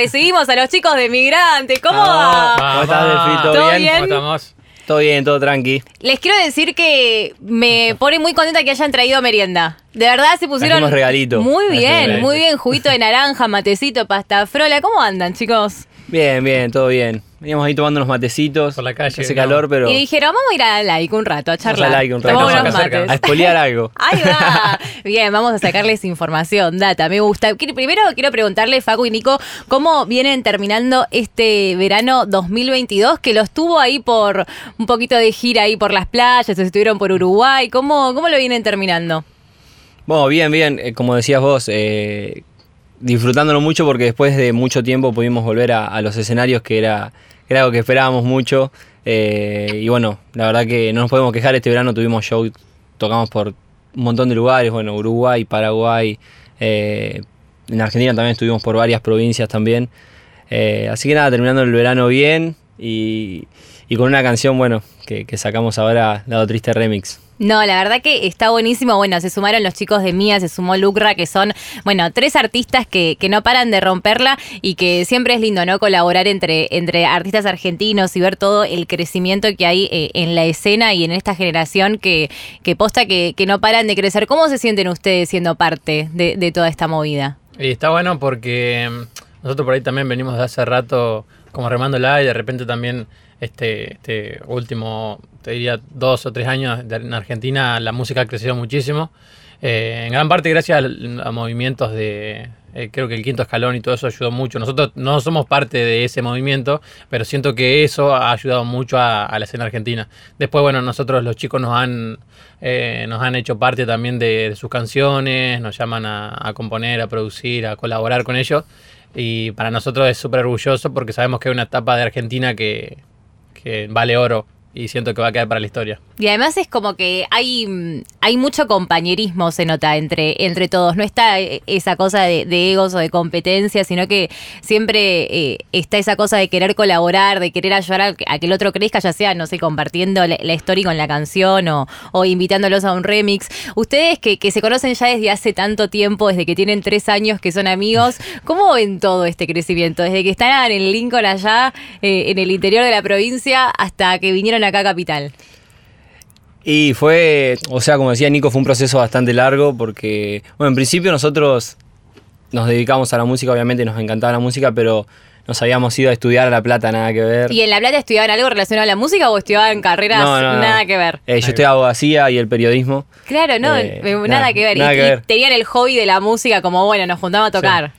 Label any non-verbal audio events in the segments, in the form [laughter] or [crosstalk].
recibimos a los chicos de Migrante. ¿Cómo Ah, va? ¿Cómo estás? ¿Todo ¿Todo bien? bien? ¿Cómo estamos? Todo bien, todo tranqui. Les quiero decir que me pone muy contenta que hayan traído merienda. De verdad se pusieron. Trajimos regalito. Muy bien, regalito. muy bien. Juguito de naranja, matecito, pasta frola. ¿Cómo andan, chicos? Bien, bien, todo bien. Veníamos ahí tomando unos matecitos. Por la calle, Hace ¿no? calor, pero. Y dijeron, vamos a ir a like un rato, a charlar. a like un rato. Cerca. mates. A espolear algo. [laughs] Ahí va. Bien, vamos a sacarles información, data. Me gusta. Primero quiero preguntarle, Facu y Nico, ¿cómo vienen terminando este verano 2022? Que los tuvo ahí por un poquito de gira ahí por las playas, o estuvieron por Uruguay. ¿Cómo, cómo lo vienen terminando? Bueno, bien, bien. eh, como decías vos, eh, disfrutándolo mucho porque después de mucho tiempo pudimos volver a, los escenarios, que era, algo que esperábamos mucho. Eh, y bueno, la verdad que no nos podemos quejar. Este verano tuvimos show, tocamos por un montón de lugares, bueno, Uruguay, Paraguay. eh, en Argentina también estuvimos por varias provincias también. Eh, así que nada, terminando el verano bien y, con una canción, bueno, que, que sacamos ahora, Lado Triste Remix. No, la verdad que está buenísimo. Bueno, se sumaron los chicos de Mía, se sumó Lucra, que son, bueno, tres artistas que, que no paran de romperla y que siempre es lindo, ¿no? Colaborar entre, entre artistas argentinos y ver todo el crecimiento que hay eh, en la escena y en esta generación que, que posta que, que no paran de crecer. ¿Cómo se sienten ustedes siendo parte de, de toda esta movida? Y está bueno porque mm, nosotros por ahí también venimos de hace rato como remándola y de repente también este, este último, te diría, dos o tres años de- en Argentina la música ha crecido muchísimo. Eh, en gran parte gracias a, movimientos de, eh, creo que el quinto escalón y todo eso ayudó mucho. Nosotros no somos parte de ese movimiento, pero siento que eso ha ayudado mucho a, la escena argentina. Después, bueno, nosotros los chicos nos han, eh, nos han hecho parte también de, sus canciones, nos llaman a, a componer, a producir, a colaborar con ellos. Y para nosotros es súper orgulloso porque sabemos que hay una etapa de Argentina que, que vale oro y siento que va a quedar para la historia. Y además es como que hay, mm, hay mucho compañerismo, se nota, entre, entre todos. No está eh, esa cosa de, de egos o de competencia, sino que siempre eh, está esa cosa de querer colaborar, de querer ayudar a, que- a que el otro crezca, ya sea, no sé, compartiendo la, la historia con la canción o, o invitándolos a un remix. Ustedes que, que se conocen ya desde hace tanto tiempo, desde que tienen tres años que son amigos, [laughs] ¿cómo ven todo este crecimiento? Desde que están en Lincoln allá, eh, en el interior de la provincia, hasta que vinieron acá a Capital. Y fue, o sea, como decía Nico, fue un proceso bastante largo porque, bueno, en principio nosotros nos dedicamos a la música, obviamente nos encantaba la música, pero nos habíamos ido a estudiar a La Plata, nada que ver. ¿Y en La Plata estudiaban algo relacionado a la música o estudiaban carreras No, no, no. nada que ver? Eh, yo estoy abogacía y el periodismo. Claro, no, Eh, eh, nada, nada, que ver. nada y, que y ver. tenían el hobby de la música como, bueno, nos juntamos a tocar.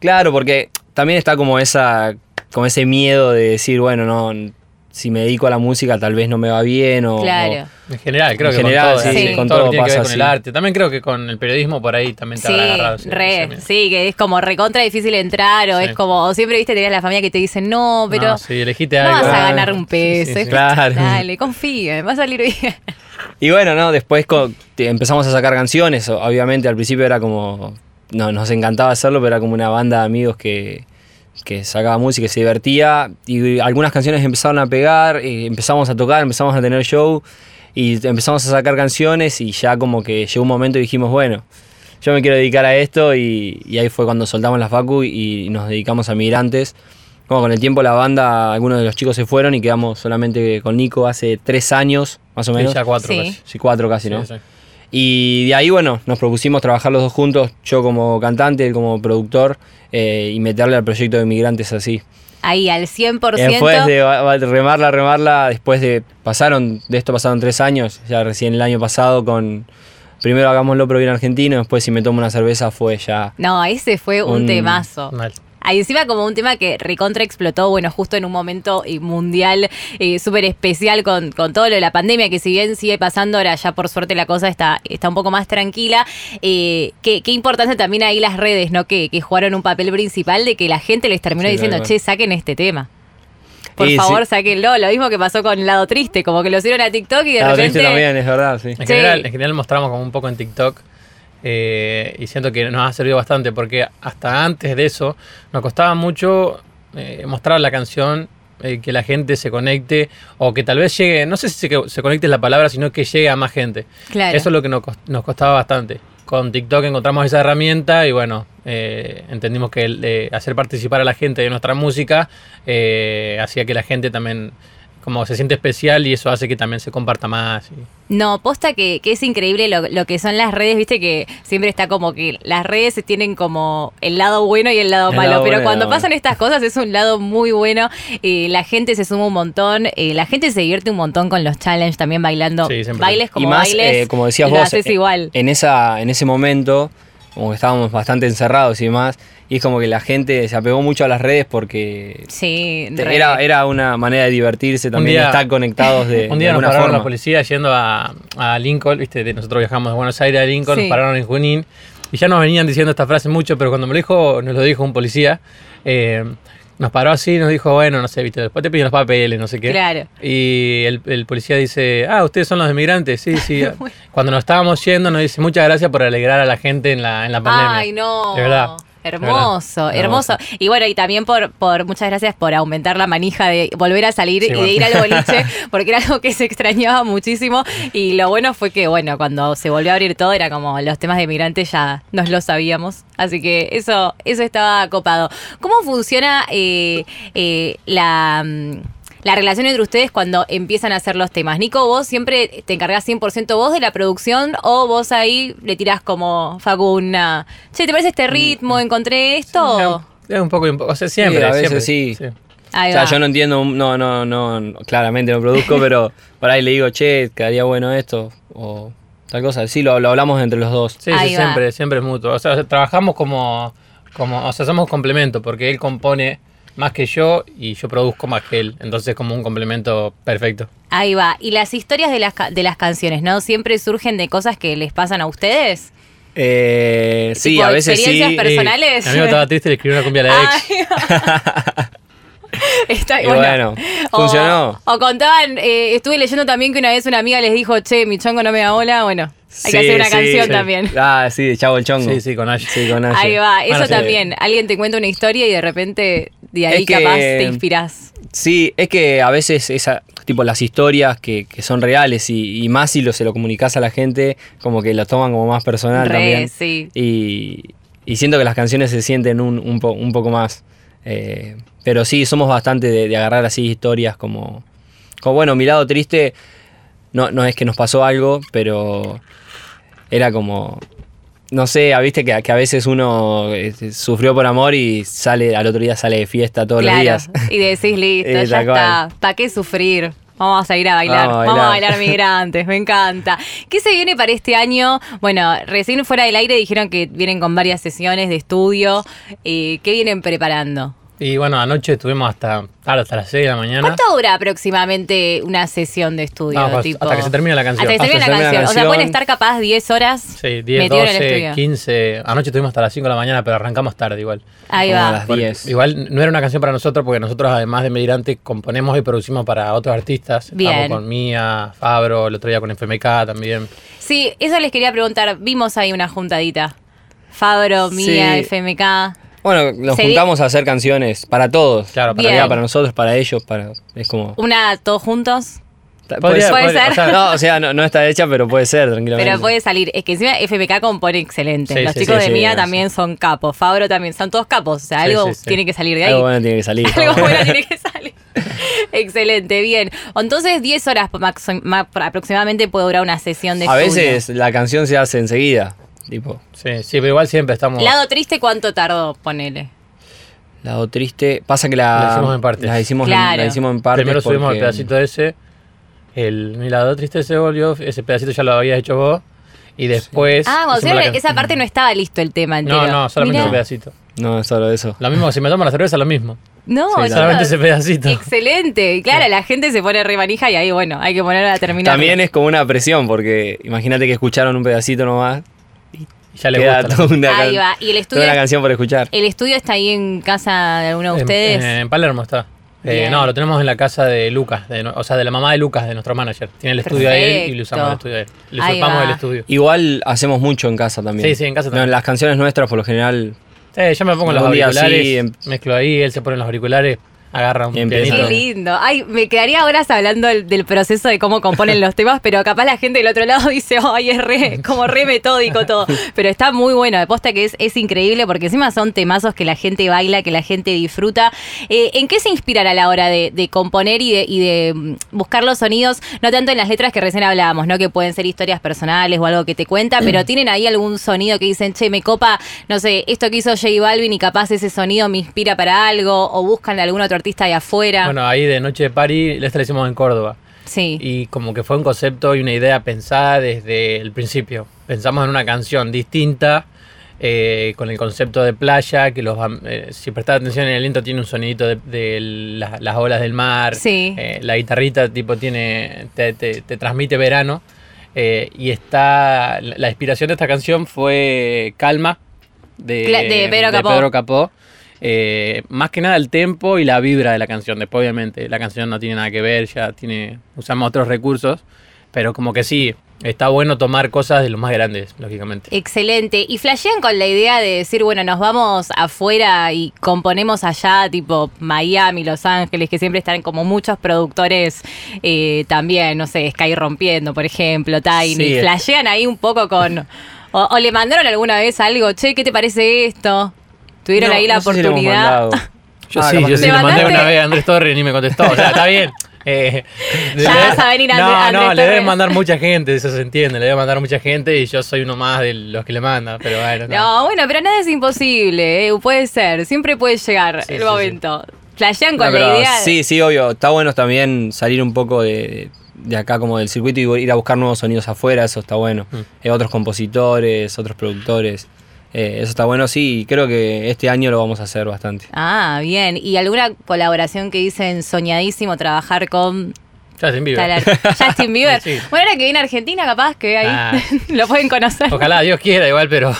Claro, porque también está como esa, como ese miedo de decir, bueno, no, si me dedico a la música tal vez no me va bien o... Claro. o- En general, creo En que general, con todo, sí, con todo todo lo que tiene que ver pasa con el arte. También creo que con el periodismo por ahí también te Sí, habrá agarrado. ese- re, sí, que es como recontra difícil entrar o Sí. es como, o siempre viste, tenías la familia que te dice, no, pero No, sí, elegiste no algo. vas a ganar un peso. sí, sí, es- sí. Claro. Dale, confía, va a salir bien. [laughs] Y bueno, no, después empezamos a sacar canciones, obviamente al principio era como, no, nos encantaba hacerlo, pero era como una banda de amigos que, que sacaba música, que se divertía, y algunas canciones empezaron a pegar, eh, empezamos a tocar, empezamos a tener show, y empezamos a sacar canciones, y ya como que llegó un momento y dijimos, bueno, yo me quiero dedicar a esto, y, y ahí fue cuando soltamos la facu y nos dedicamos a migrantes. Como con el tiempo la banda, algunos de los chicos se fueron y quedamos solamente con Nico hace tres años, más o Sí, menos. ya cuatro Sí. casi. Sí, cuatro casi, ¿no? Sí, sí. Y de ahí, bueno, nos propusimos trabajar los dos juntos, yo como cantante, él como productor, eh, y meterle al proyecto de Migrantes así. Ahí, al 100%. Después de remarla, remarla, después de, pasaron, de esto pasaron tres años, ya recién el año pasado con, primero hagámoslo pero bien argentino, después si me tomo una cerveza fue ya... No, ese fue un Un- temazo. Mal. Ahí encima como un tema que recontra explotó, bueno, justo en un momento eh, mundial eh, súper especial con, con todo lo de la pandemia, que si bien sigue pasando, ahora ya por suerte la cosa está, está un poco más tranquila. Eh, qué, qué importancia también ahí las redes, ¿no? Que, que jugaron un papel principal de que la gente les terminó Sí, diciendo, che, saquen este tema. Por favor, sí. sáquenlo. Lo mismo que pasó con Lado Triste, como que lo hicieron a TikTok y de Ah, repente... triste también, es verdad, sí. En, Sí. general, en general mostramos como un poco en TikTok eh, y siento que nos ha servido bastante porque hasta antes de eso nos costaba mucho eh, mostrar la canción, eh, que la gente se conecte o que tal vez llegue, no sé si se, se conecte la palabra, sino que llegue a más gente. Claro. Eso es lo que nos, nos costaba bastante. con TikTok encontramos esa herramienta y bueno, eh, entendimos que el, hacer participar a la gente de nuestra música hacía que la gente también como se siente especial y eso hace que también se comparta más. y- No, posta que, que es increíble lo, lo que son las redes, viste que siempre está como que las redes tienen como el lado bueno y el lado El malo, lado pero bueno cuando pasan estas cosas es un lado muy bueno, eh, la gente se suma un montón, eh, la gente se divierte un montón con los challenges también bailando, Sí, siempre. bailes como y más, bailes, eh, como decías vos, haces eh, igual. En, esa, en ese momento, como que estábamos bastante encerrados y demás, y es como que la gente se apegó mucho a las redes porque Sí, te- re. era, era una manera de divertirse también, día- de estar conectados de, [laughs] Un de día nos pararon forma. la policía yendo a, a Lincoln, viste, de- nosotros viajamos de Buenos Aires a Lincoln, Sí. nos pararon en Junín y ya nos venían diciendo esta frase mucho, pero cuando me lo dijo, nos lo dijo un policía, eh, nos paró así y nos dijo, bueno, no sé, viste, después te piden los papeles, no sé qué. Claro. Y el, el policía dice, ah, ustedes son los emigrantes, sí, sí. [laughs] Cuando nos estábamos yendo nos dice, muchas gracias por alegrar a la gente en la, en la pandemia. Ay, no. De verdad. Hermoso, hermoso. Y bueno, y también por, por muchas gracias por aumentar la manija de volver a salir Sí, y de ir al boliche, [laughs] porque era algo que se extrañaba muchísimo. Y lo bueno fue que, bueno, cuando se volvió a abrir todo, era como los temas de migrantes ya nos lo sabíamos. Así que eso, eso estaba copado. ¿Cómo funciona eh, eh, la. Mm, la relación entre ustedes cuando empiezan a hacer los temas. Nico, vos siempre te encargás 100% vos de la producción o vos ahí le tirás como Facuna. Che, ¿te parece este ritmo? ¿Encontré esto? Es un poco, o sea, siempre. Sí, a veces siempre, sí. Ahí o sea, va. yo no entiendo, no, no, no, no, claramente no produzco, [laughs] pero por ahí le digo, che, quedaría bueno esto, o tal cosa. Sí, lo, lo hablamos entre los dos. Sí, sí, siempre, siempre es mutuo. O sea, o sea, trabajamos como, como, o sea, somos complemento, porque él compone más que yo y yo produzco más que él. Entonces es como un complemento perfecto. Ahí va. Y las historias de las, de las canciones, ¿no? Siempre surgen de cosas que les pasan a ustedes. Eh, sí, a veces sí. experiencias personales. Mi amigo estaba triste y le escribió una cumbia a la ex. [laughs] Está Y bueno, O- funcionó. O, contaban, eh, estuve leyendo también que una vez una amiga les dijo, che, mi chongo no me da bola. Bueno, hay Sí, que hacer una sí, canción sí. también. Ah, sí, de Chavo el Chongo. Sí, sí, con Ash. Sí, con Aye. Ahí va, eso Bueno, sí. también. Alguien te cuenta una historia y de repente de ahí Es que- capaz te inspirás. Sí, es que a veces esa, tipo las historias que, que son reales y, y más si lo, se lo comunicas a la gente, como que lo toman como más personal Re, también. sí. Y, y siento que las canciones se sienten un, un, po- un poco más. Eh, pero sí, somos bastante de, de agarrar así historias como, como, bueno, mi lado triste no, no es que nos pasó algo, pero era como, no sé, viste que, que a veces uno eh, sufrió por amor y sale al otro día sale de fiesta todos claro. los días. Y decís, [laughs] listo, Eh, ya está. ¿Para qué sufrir? Vamos a ir a bailar, Vamos a vamos a bailar. bailar migrantes, me encanta. ¿Qué se viene para este año? Bueno, recién fuera del aire dijeron que vienen con varias sesiones de estudio. Eh, ¿Qué vienen preparando? Y bueno, anoche estuvimos hasta, claro, hasta las 6 de la mañana. ¿Cuánto dura aproximadamente una sesión de estudio? No, pues, tipo? hasta que se termine la canción. Hasta que se termine Hasta la que se termine canción. la O sea, pueden estar capaz 10 horas Sí, 10, metidos en el 12, estudio. 15. Anoche estuvimos hasta las 5 de la mañana, pero arrancamos tarde igual. Ahí Como a va. las 10. Igual no era una canción para nosotros porque nosotros además de Migrante componemos y producimos para otros artistas. Bien. Estamos con Mía, Fabro, el otro día con FMK también. Sí, eso les quería preguntar. Vimos ahí una juntadita. Fabro, Mía, Sí. FMK. Bueno, nos Se di- juntamos a hacer canciones para todos. Claro, Bien. para, para nosotros, para ellos, para es como Una todos juntos. Podría- Puede ser. o sea, No, o sea, no, no está hecha, pero puede ser, tranquilamente. Pero puede salir. Es que encima FMK compone excelente. Sí, Los sí, chicos sí, de sí, Mía sí. también son capos. Fabro también. Son todos capos. O sea, Sí, algo sí, sí. tiene que salir de ahí. Algo bueno tiene que salir. [laughs] Algo bueno [laughs] tiene que salir. Excelente, bien. Entonces, 10 horas maxi- ma- aproximadamente puede durar una sesión de A estudio. veces la canción se hace enseguida. Tipo, Sí, sí, pero igual siempre estamos. Lado triste, ¿cuánto tardó? Ponele. lado triste. Pasa que la. La hicimos en partes. La hicimos, en, Claro. la hicimos en partes. Primero subimos el pedacito ese. El Mi lado triste se volvió. Ese pedacito ya lo habías hecho vos. Y después. Ah, la hicieron can- esa parte no estaba listo el tema entero. No, no, solamente Mirá. ese pedacito. No, es solo eso. Lo mismo, si me tomo la cerveza, lo mismo. No, Sí, no. Solamente ese pedacito. Excelente. Y claro, la gente se pone re manija y ahí, bueno, hay que ponerla a terminar. También es como una presión, porque imagínate que escucharon un pedacito nomás. Ya le queda gusta. toda una, Ahí va. Y el toda estudio, una canción por escuchar. el estudio está ahí en casa de alguno de En- ustedes. En, Palermo está. Eh, no, lo tenemos en la casa de Lucas, de no- o sea, de la mamá de Lucas, de nuestro manager. Tiene el estudio él y le usamos el estudio él. Le Ahí usurpamos el estudio. Igual hacemos mucho en casa también. Sí, sí, en casa No, también. las canciones nuestras, por lo general, Sí, yo me pongo los auriculares, sí, mezclo ahí, él se pone los auriculares. Agarra un pianito. Qué lindo. Ay, me quedaría horas hablando del, del proceso de cómo componen los temas, pero capaz la gente del otro lado [laughs] dice, ay, es re, como re metódico todo. Pero está muy bueno, de posta que es, es increíble porque encima son temazos que la gente baila, que la gente disfruta. Eh, ¿En qué se inspiran a la hora de, de componer y de, y de, mm, buscar los sonidos? No tanto en las letras que recién hablábamos, ¿no? Que pueden ser historias personales o algo que te cuenta, [clears throat] pero tienen ahí algún sonido que dicen, che, me copa, no sé, esto que hizo J Balvin y capaz ese sonido me inspira para algo, o buscan de algún otro artista de afuera. Bueno, ahí de Noche de Party, esta la hicimos en Córdoba. sí. Y como que fue un concepto y una idea pensada desde el principio. Pensamos en una canción distinta, eh, con el concepto de playa, que los eh, si prestás atención en el intro tiene un sonidito de, de la- las olas del mar. Sí. Eh, la guitarrita tipo tiene te, te- te transmite verano. Eh, y está la inspiración de esta canción fue Calma de, de Pedro Capó. Pedro Capó. Eh, más que nada el tempo y la vibra de la canción. Después, obviamente, la canción no tiene nada que ver, ya tiene usamos otros recursos. Pero como que sí, está bueno tomar cosas de los más grandes, lógicamente. Excelente. Y flashean con la idea de decir, bueno, nos vamos afuera y componemos allá, tipo Miami, Los Ángeles, que siempre están como muchos productores eh, también, no sé, Sky Rompiendo, por ejemplo, Tiny. Sí. Flashean ahí un poco con. O, o le mandaron alguna vez algo, che, ¿qué te parece esto? Tuvieron No, ahí la no sé si le hemos oportunidad. [laughs] Yo Ah, sí, yo sí ¿Te le mandé una vez a Andrés Torres y ni me contestó. O sea, está bien. [laughs] Eh, Ya le- vas a venir, No, Andrés- no, le deben mandar mucha [laughs] gente, eso se entiende. Le deben mandar mucha gente y yo soy uno más de los que le manda. Pero bueno, no. No, bueno, pero nada es imposible, eh, puede ser, siempre puede llegar Sí, el sí, momento. Flashean con la idea. Sí, sí, obvio. Está bueno también salir un poco de, de acá como del circuito y ir a buscar nuevos sonidos afuera, eso está bueno. Mm. Eh, otros compositores, otros productores. Eh, eso está bueno, sí, y creo que este año lo vamos a hacer bastante. Ah, bien. ¿Y alguna colaboración que dicen soñadísimo trabajar con Justin Bieber. [laughs] Justin Bieber? Sí. Bueno, ahora que viene a Argentina, capaz que ahí Ah. [laughs] lo pueden conocer. Ojalá, Dios quiera igual, pero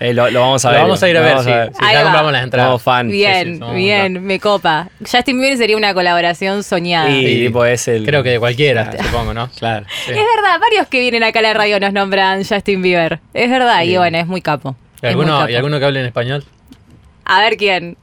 Eh, lo, lo vamos a lo ver. vamos a ir a ver, sí. ver. Sí, Ahí ya va. compramos las entradas. Somos fan. Bien, sí, somos bien, me copa. Justin Bieber sería una colaboración soñada. Y Sí. tipo es el. Creo que de cualquiera, supongo, ¿no? Claro. Sí. Es verdad, varios que vienen acá a la radio nos nombran Justin Bieber. Es verdad, y bueno, es muy capo. ¿Y alguno. ¿Y alguno que hable en español? A ver quién.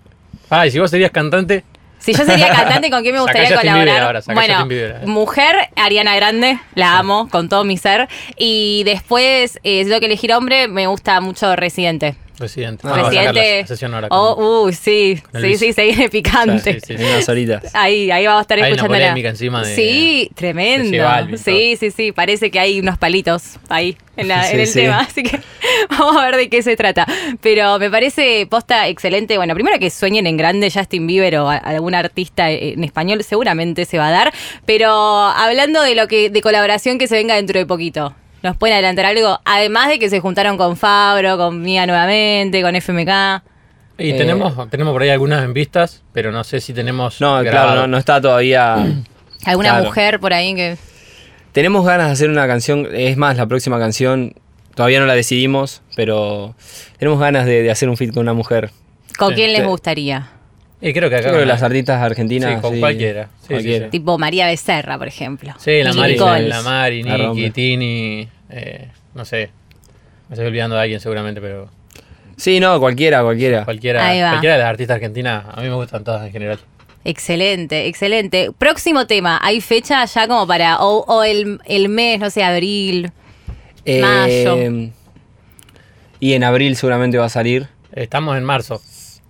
Ah, y si vos serías cantante, Si yo sería cantante, ¿con quién me gustaría colaborar? Ahora, bueno, Bieber. mujer, Ariana Grande, la amo con todo mi ser. Y después, eh, si tengo que elegir hombre, me gusta mucho Residente. Residente. No, Vamos a sacar la- Residente. sesión Oh, uh, [laughs] sí, sí, sí, se viene picante. Sí, sí, En unas horitas. Ahí, ahí vamos a estar Hay una encima de- Sí, tremendo. Balvin, sí, sí, sí. Parece que hay unos palitos ahí en, la- Sí, en el tema. Así que [laughs] vamos a ver de qué se trata. Pero me parece posta excelente. Bueno, primero que sueñen en grande Justin Bieber o a- algún artista en español, seguramente se va a dar. Pero hablando de lo que, de colaboración que se venga dentro de poquito. ¿Nos pueden adelantar algo? Además de que se juntaron con Fabro, con Mía nuevamente, con FMK. Y Eh, tenemos, tenemos por ahí algunas en vistas, pero no sé si tenemos. No, grabado. claro, no, no está todavía. [clears throat] ¿Alguna Claro. mujer por ahí que.? Tenemos ganas de hacer una canción. Es más, la próxima canción todavía no la decidimos, pero tenemos ganas de, de hacer un feat con una mujer. ¿Con Sí. quién les gustaría? Y creo que Yo acá. creo que con las la- artistas argentinas. Sí, con cualquiera. Sí, sí, cualquiera. sí. Tipo María Becerra, por ejemplo. Sí, la Mari, Nicole. la Mari. Niki, Tini. eh, no sé. Me estoy olvidando de alguien seguramente, pero Sí, no, cualquiera, cualquiera. cualquiera, Ahí va. cualquiera de las artistas argentinas, a mí me gustan todas en general. Excelente, excelente. Próximo tema, ¿hay fecha ya como para, o, o el, el mes, no sé, abril? Eh, Mayo. Y en abril seguramente va a salir. Estamos en marzo,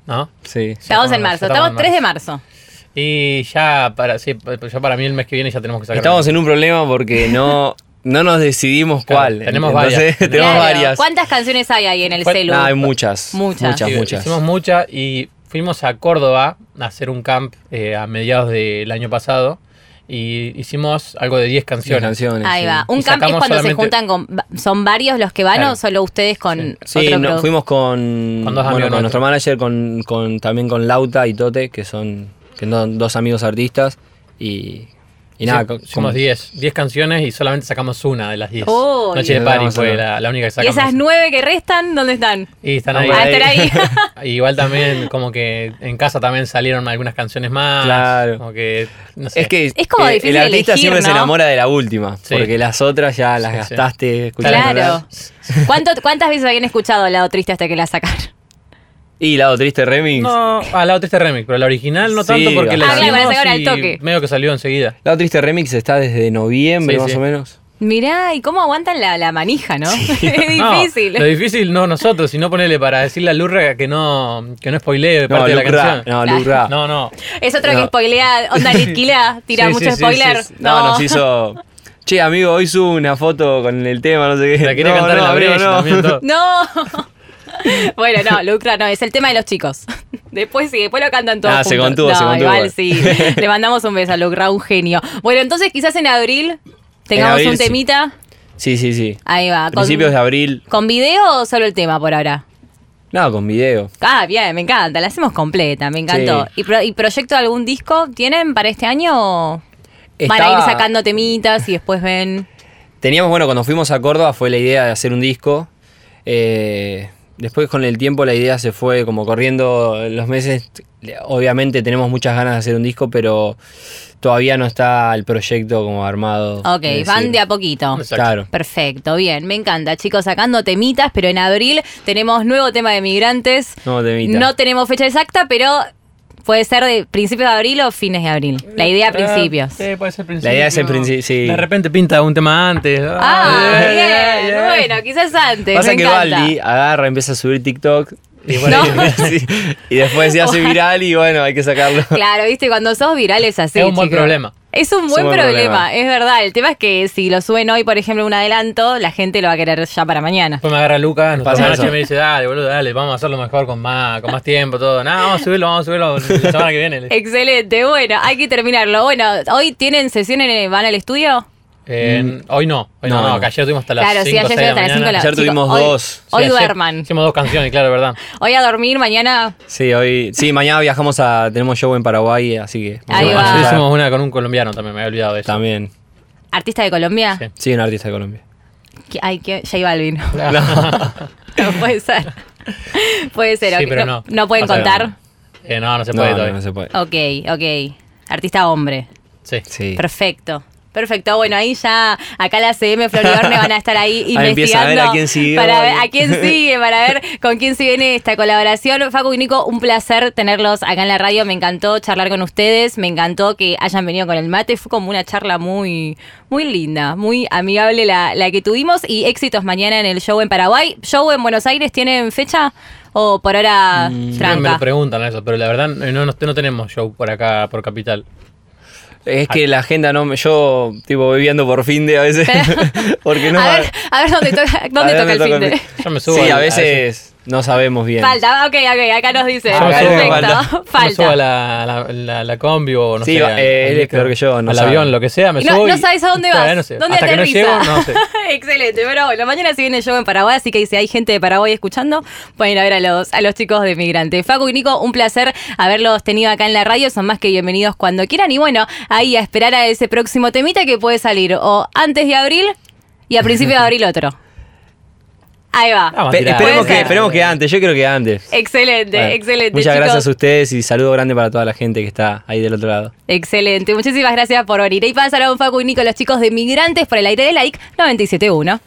¿no? Sí. Estamos en marzo, estamos estamos en 3 de marzo. Y ya para, sí, ya para mí el mes que viene ya tenemos que sacar. Estamos en un problema porque no, no nos decidimos Claro, cuál. tenemos Entonces, varias. [laughs] tenemos Claro, varias. ¿Cuántas canciones hay ahí en el Fue- celu? No, hay muchas. Muchas. Muchas, Sí, muchas. Hicimos muchas y fuimos a Córdoba a hacer un camp eh, a mediados del año pasado y hicimos algo de 10 Diez canciones. canciones. Ahí sí. va. Un Y camp es cuando se juntan con... ¿Son varios los que van Claro. o solo ustedes con Sí, otro no, fuimos con, Con dos bueno, amigos con nuestro manager, con, con- también con Lauta y Tote, que son, que son dos amigos artistas. Y, y nada, co- hicimos como- 10 10 canciones y solamente sacamos una de las 10. Uy. Noche de Sí, Party fue la, la única que ¿Y sacamos. esas nueve que restan, dónde están? Y están Ah, ahí. Ah, están ahí. Igual también como que en casa también salieron algunas canciones más. Claro. Como que, no sé. Es que Es como eh, difícil el artista elegir, siempre se enamora de la última, Sí. porque las otras ya las Sí, sí. gastaste escuchando. Claro. ¿Cuánto, ¿Cuántas veces habían escuchado Lado Triste hasta que la sacaron? Y Lado Triste Remix. No, ah, la otra este remix, pero la original no Sí, tanto porque la Ah, claro, hicimos para y toque. medio que salió enseguida. Lado Triste Remix está desde noviembre Sí, más sí. o menos. Mirá, ¿y cómo aguantan la, la manija, no? [laughs] es No, difícil. lo difícil no nosotros, sino ponerle para decirle a Lurra que no, que no spoilee de No, parte de la Luke Ra, canción. no, Claro. Luke Ra. No, no. es otro No. que spoilea, onda [laughs] litquila, tira Sí, mucho spoiler. sí, sí. No, nos hizo. Che, amigo, hoy subo una foto con el tema, no sé qué. La quería no, cantar no, en la brecha no. también. todo. [laughs] No. [laughs] bueno, no, Lucra no, es el tema de los chicos. [laughs] Después sí, después lo cantan todos Ah, se juntos. contuvo, no, se contuvo. igual sí. [laughs] Le mandamos un beso a Lucra, un genio. Bueno, entonces quizás en abril tengamos abril, un temita. Sí, sí, sí. Ahí va. con- Principios de abril. ¿Con video o solo el tema por ahora? No, con video. Ah, bien, me encanta, la hacemos completa, me encantó. Sí. ¿Y, pro- y proyecto de algún disco tienen para este año o van a ir sacando temitas y después ven? Teníamos, bueno, cuando fuimos a Córdoba fue la idea de hacer un disco. Eh, después con el tiempo la idea se fue como corriendo los meses. Obviamente tenemos muchas ganas de hacer un disco, pero todavía no está el proyecto como armado. Ok, van de a poquito. Exacto. Claro. Perfecto, bien, me encanta, chicos, sacando temitas, pero en abril tenemos nuevo tema de migrantes. No, temita. No tenemos fecha exacta, pero puede ser de principios de abril o fines de abril. La idea a principios. Sí, puede ser principio. La idea es el principio, sí. De repente pinta un tema antes. Ah, Eh, bien, bueno, quizás antes. Pasa me que encanta. Baldi agarra, empieza a subir TikTok. Y, No. [laughs] sí, y después se hace [laughs] viral y bueno, hay que sacarlo. Claro, viste, cuando sos viral es así. Es un buen problema. Es un buen, problema, problema. es verdad. El tema es que si lo suben hoy, por ejemplo, un adelanto, la gente lo va a querer ya para mañana. Después me agarra Lucas, Pasa eso. y me dice, dale, boludo, dale, vamos a hacerlo mejor con más, con más tiempo, todo. Nada, vamos a subirlo, vamos a subirlo la semana que viene. [laughs] Excelente, bueno, hay que terminarlo. Bueno, ¿hoy tienen sesión en van al estudio? Eh, Hoy no, hoy no, No, no, no. que ayer tuvimos hasta las claro, 5 sí, ayer de la hasta las 5 de la mañana. Ayer tuvimos hoy- dos. Hoy Sí, duerman. Hicimos dos canciones, claro, verdad. [laughs] Hoy a dormir, mañana. Sí, hoy. Sí, mañana viajamos a. Tenemos show en Paraguay, así que. Ahí va. Ayer hicimos una con un colombiano también, me había olvidado de eso. También. Artista de Colombia. Sí. Sí, un artista de Colombia. ¿Qué- Ay, que J Balvin. [laughs] No puede ser. Puede ser. Sí, ok. pero no, no. no pueden O sea, contar. Eh, no, no se puede no, todavía. no se puede. Ok, ok. Artista hombre. Sí. Sí. Perfecto. Perfecto, bueno, ahí ya acá la CM Floriborne van a estar ahí [laughs] a investigando ver a quién para ver a quién sigue, para ver con quién se viene esta colaboración. Facu y Nico, un placer tenerlos acá en la radio, me encantó charlar con ustedes, me encantó que hayan venido con el mate, fue como una charla muy, muy linda, muy amigable la, la que tuvimos y éxitos mañana en el show en Paraguay. ¿Show en Buenos Aires tienen fecha o por ahora Siempre me lo preguntan eso, pero la verdad eh, no, no, no tenemos show por acá, por Capital. Es que la agenda no me. Yo, tipo, voy viendo por fin de a veces. [laughs] porque no. a ver, a ver dónde toca, dónde a ver toca el fin de... Yo me subo Sí, al- a a veces no sabemos bien. Falta, ok, ok, acá nos dice. No Perfecto, falta. [laughs] falta. me subo a la, la, la, la combi o no Sí, sé. eh, él es peor que yo, no al sabe. avión, lo que sea, me no, subo. no y- sabes a dónde todavía vas. no sé. ¿Dónde Hasta que no aterriza? llego, no sé. [laughs] Excelente, pero bueno, mañana se viene el show en Paraguay, así que si hay gente de Paraguay escuchando, pueden ir a ver a los, a los chicos de Migrante. Facu y Nico, un placer haberlos tenido acá en la radio, son más que bienvenidos cuando quieran. Y bueno, ahí a esperar a ese próximo temita que puede salir o antes de abril y a principios de abril otro. Ahí va. A Pe- esperemos, que, ser. esperemos que antes, yo creo que antes. Excelente, Bueno, excelente. Muchas chicos. gracias a ustedes y saludo grande para toda la gente que está ahí del otro lado. Excelente, muchísimas gracias por venir. Y pasaron Facu y Nico, los chicos de Migrantes por el aire de Like 97.1.